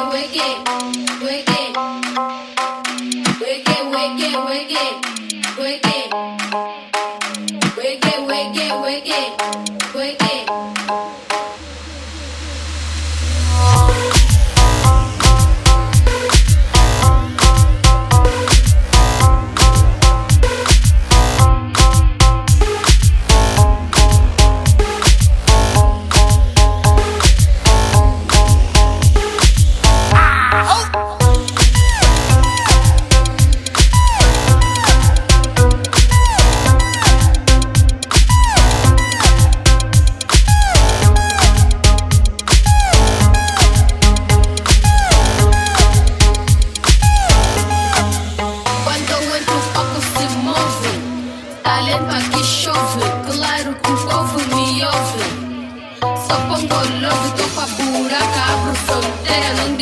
wicked, wicked, wicked, wicked.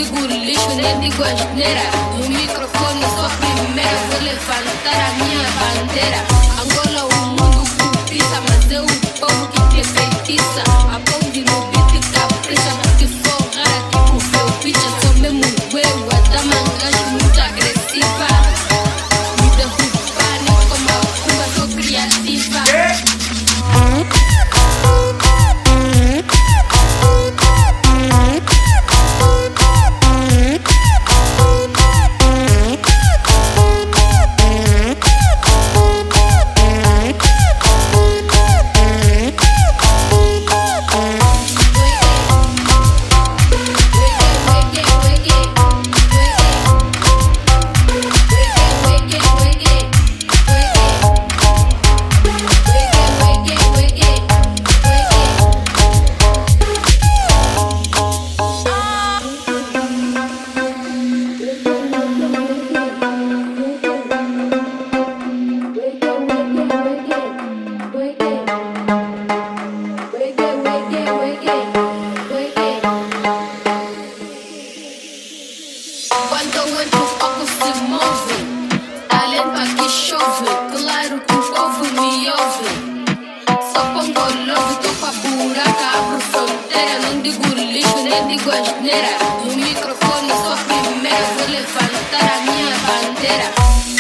digo lixo, nem digo asneira. O microfone só primeiro, vou levantar a minha bandeira. brancos, ouve-me, ouve. Só pongo love, tô pra buraca, abro tá? fronteira. Não digo lixo, nem digo asneira. No microfone sou a primeira, vou levantar a minha bandeira.